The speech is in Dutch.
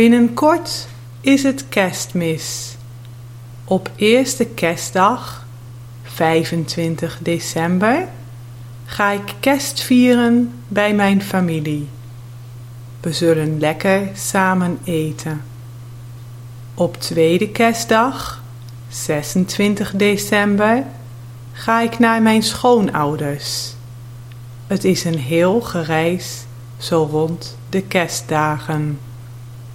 Binnenkort is het kerstmis. Op eerste kerstdag, 25 december, ga ik kerst vieren bij mijn familie. We zullen lekker samen eten. Op tweede kerstdag, 26 december, ga ik naar mijn schoonouders. Het is een heel gereis zo rond de kerstdagen.